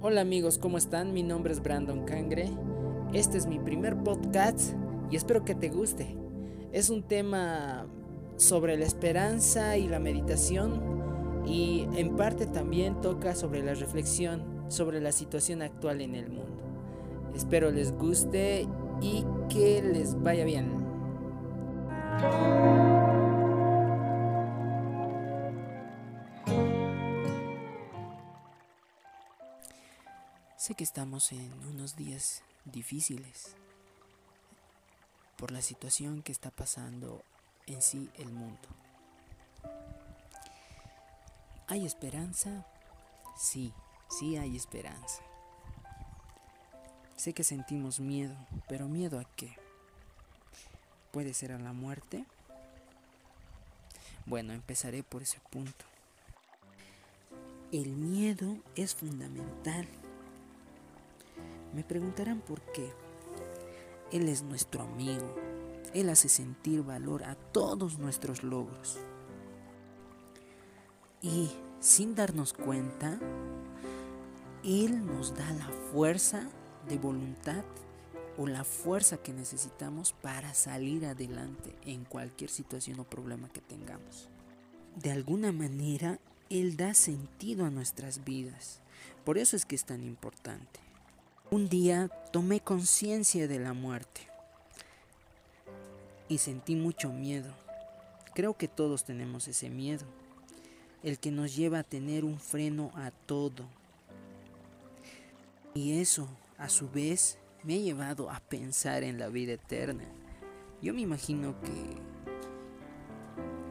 Hola amigos, ¿cómo están? Mi nombre es Brandon Cangre. Este es mi primer podcast y espero que te guste. Es un tema sobre la esperanza y la meditación y en parte también toca sobre la reflexión sobre la situación actual en el mundo. Espero les guste y que les vaya bien. Sé que estamos en unos días difíciles por la situación que está pasando en sí el mundo. ¿Hay esperanza? Sí, sí hay esperanza. Sé que sentimos miedo, pero miedo a qué? ¿Puede ser a la muerte? Bueno, empezaré por ese punto. El miedo es fundamental me preguntarán por qué. Él es nuestro amigo. Él hace sentir valor a todos nuestros logros. Y sin darnos cuenta, Él nos da la fuerza de voluntad o la fuerza que necesitamos para salir adelante en cualquier situación o problema que tengamos. De alguna manera, Él da sentido a nuestras vidas. Por eso es que es tan importante. Un día tomé conciencia de la muerte y sentí mucho miedo. Creo que todos tenemos ese miedo, el que nos lleva a tener un freno a todo. Y eso, a su vez, me ha llevado a pensar en la vida eterna. Yo me imagino que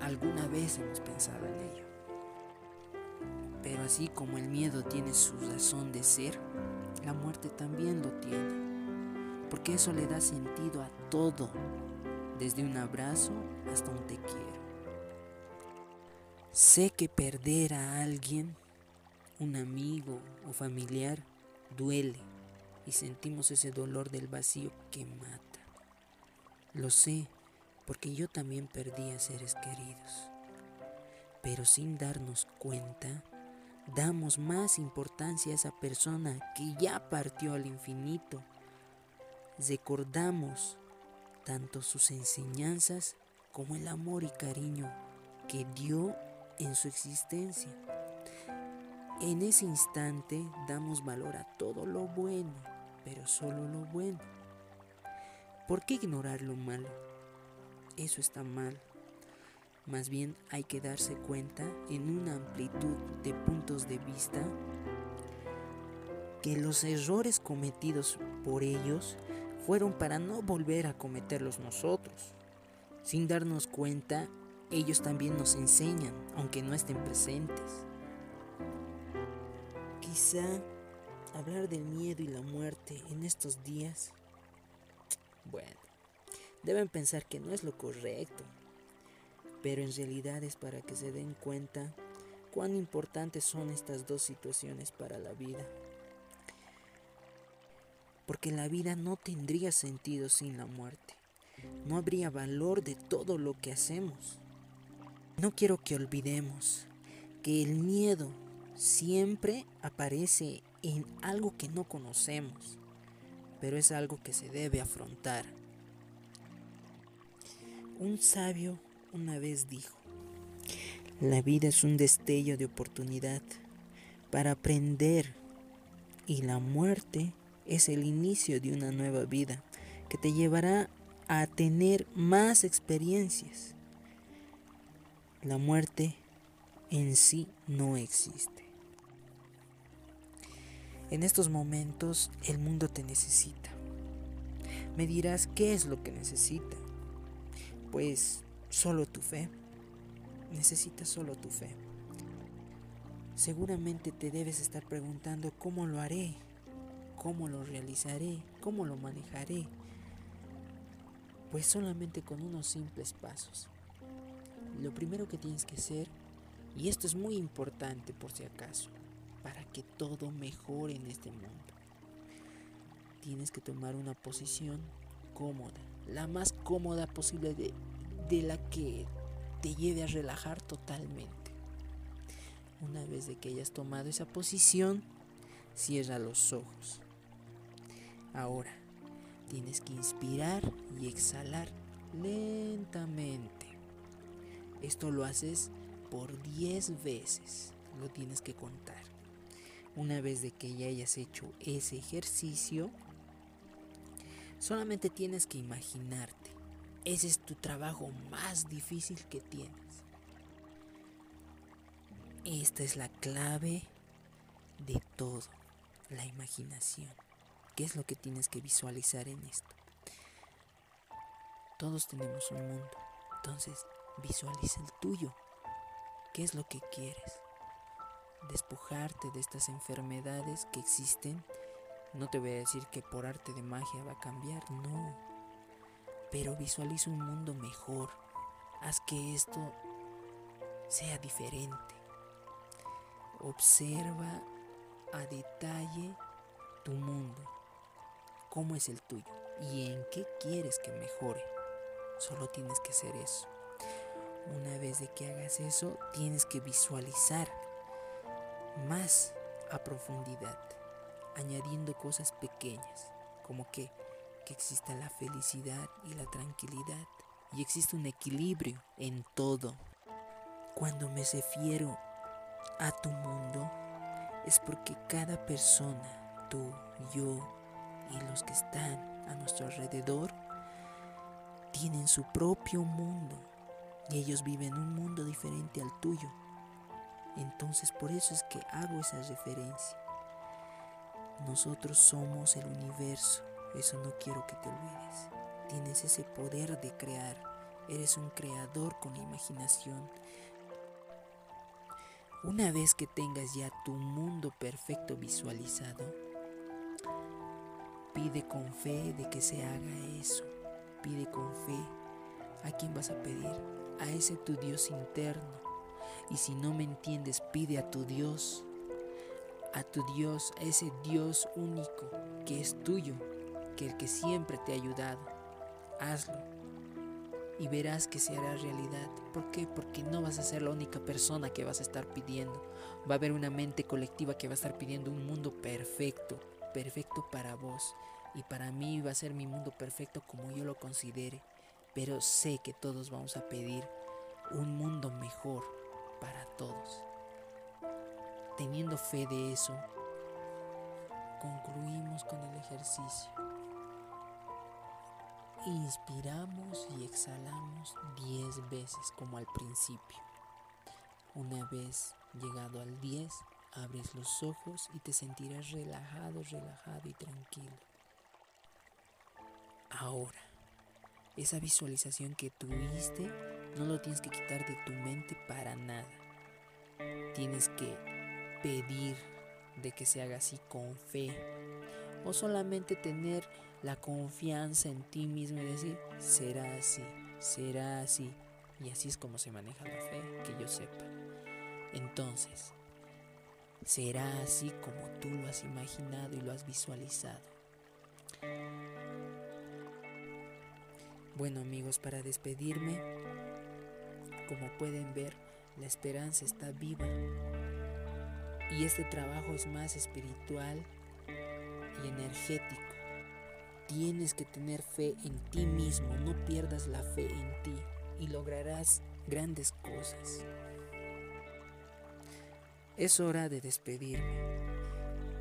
alguna vez hemos pensado en ello. Pero así como el miedo tiene su razón de ser, la muerte también lo tiene, porque eso le da sentido a todo, desde un abrazo hasta un te quiero. Sé que perder a alguien, un amigo o familiar, duele y sentimos ese dolor del vacío que mata. Lo sé porque yo también perdí a seres queridos, pero sin darnos cuenta, damos más importancia a esa persona que ya partió al infinito. Recordamos tanto sus enseñanzas como el amor y cariño que dio en su existencia. En ese instante damos valor a todo lo bueno, pero solo lo bueno. ¿Por qué ignorar lo malo? Eso está mal. Más bien hay que darse cuenta en una amplitud de puntos de vista que los errores cometidos por ellos fueron para no volver a cometerlos nosotros. Sin darnos cuenta, ellos también nos enseñan, aunque no estén presentes. Quizá hablar del miedo y la muerte en estos días, bueno, deben pensar que no es lo correcto, pero en realidad es para que se den cuenta cuán importantes son estas dos situaciones para la vida. Porque la vida no tendría sentido sin la muerte. No habría valor de todo lo que hacemos. No quiero que olvidemos que el miedo siempre aparece en algo que no conocemos, pero es algo que se debe afrontar. Un sabio una vez dijo, la vida es un destello de oportunidad para aprender y la muerte es el inicio de una nueva vida que te llevará a tener más experiencias. La muerte en sí no existe. En estos momentos el mundo te necesita. Me dirás qué es lo que necesita. Pues solo tu fe. Necesitas solo tu fe. Seguramente te debes estar preguntando cómo lo haré, cómo lo realizaré, cómo lo manejaré. Pues solamente con unos simples pasos. Lo primero que tienes que hacer, y esto es muy importante por si acaso, para que todo mejore en este mundo, tienes que tomar una posición cómoda, la más cómoda posible de de la que te lleve a relajar totalmente. Una vez de que hayas tomado esa posición, cierra los ojos. Ahora, tienes que inspirar y exhalar lentamente. Esto lo haces por 10 veces. Lo tienes que contar. Una vez de que ya hayas hecho ese ejercicio, solamente tienes que imaginarte. Ese es tu trabajo más difícil que tienes. Esta es la clave de todo, la imaginación. ¿Qué es lo que tienes que visualizar en esto? Todos tenemos un mundo, entonces visualiza el tuyo. ¿Qué es lo que quieres? Despojarte de estas enfermedades que existen. No te voy a decir que por arte de magia va a cambiar, no. Pero visualiza un mundo mejor. Haz que esto sea diferente. Observa a detalle tu mundo, cómo es el tuyo y en qué quieres que mejore. Solo tienes que hacer eso. Una vez de que hagas eso, tienes que visualizar más a profundidad, añadiendo cosas pequeñas, como que, que exista la felicidad y la tranquilidad y existe un equilibrio en todo. Cuando me refiero a tu mundo, es porque cada persona, tú, yo y los que están a nuestro alrededor, tienen su propio mundo y ellos viven un mundo diferente al tuyo. Entonces por eso es que hago esa referencia. Nosotros somos el universo, eso no quiero que te olvides. Tienes ese poder de crear, eres un creador con la imaginación. Una vez que tengas ya tu mundo perfecto visualizado, pide con fe de que se haga eso. Pide con fe. ¿A quién vas a pedir? a ese tu Dios interno. Y si no me entiendes, pide a tu Dios, a tu Dios, a ese Dios único que es tuyo, que el que siempre te ha ayudado. Hazlo y verás que se hará realidad. ¿Por qué? Porque no vas a ser la única persona que vas a estar pidiendo. Va a haber una mente colectiva que va a estar pidiendo un mundo perfecto, perfecto para vos. Y para mí va a ser mi mundo perfecto como yo lo considere pero sé que todos vamos a pedir un mundo mejor para todos. Teniendo fe de eso, concluimos con el ejercicio. Inspiramos y exhalamos 10 veces como al principio. Una vez llegado al 10, abres los ojos y te sentirás relajado, relajado y tranquilo. Ahora, esa visualización que tuviste no lo tienes que quitar de tu mente para nada. Tienes que pedir de que se haga así con fe. O solamente tener la confianza en ti mismo y decir, será así, será así. Y así es como se maneja la fe, que yo sepa. Entonces, será así como tú lo has imaginado y lo has visualizado. Bueno amigos, para despedirme, como pueden ver, la esperanza está viva y este trabajo es más espiritual y energético. Tienes que tener fe en ti mismo, no pierdas la fe en ti y lograrás grandes cosas. Es hora de despedirme,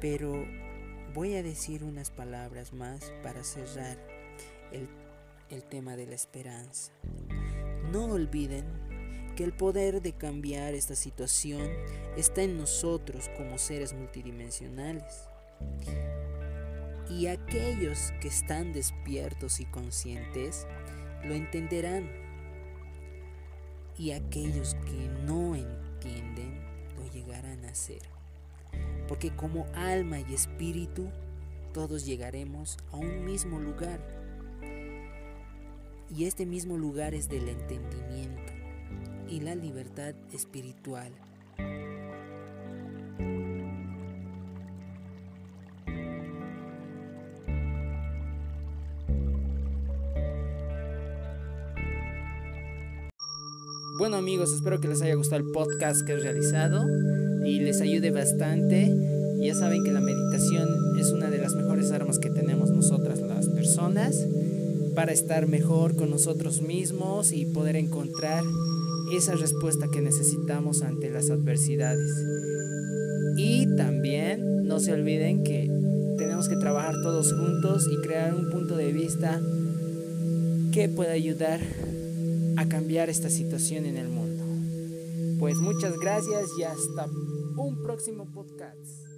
pero voy a decir unas palabras más para cerrar el el tema de la esperanza. No olviden que el poder de cambiar esta situación está en nosotros como seres multidimensionales. Y aquellos que están despiertos y conscientes lo entenderán. Y aquellos que no entienden lo llegarán a hacer. Porque como alma y espíritu, todos llegaremos a un mismo lugar y este mismo lugar es del entendimiento y la libertad espiritual. Bueno amigos, espero que les haya gustado el podcast que he realizado y les ayude bastante Ya saben que la meditación es una de las mejores armas que tenemos nosotras las personas para estar mejor con nosotros mismos y poder encontrar esa respuesta que necesitamos ante las adversidades. Y también no se olviden que tenemos que trabajar todos juntos y crear un punto de vista que pueda ayudar a cambiar esta situación en el mundo. Pues muchas gracias y hasta un próximo podcast.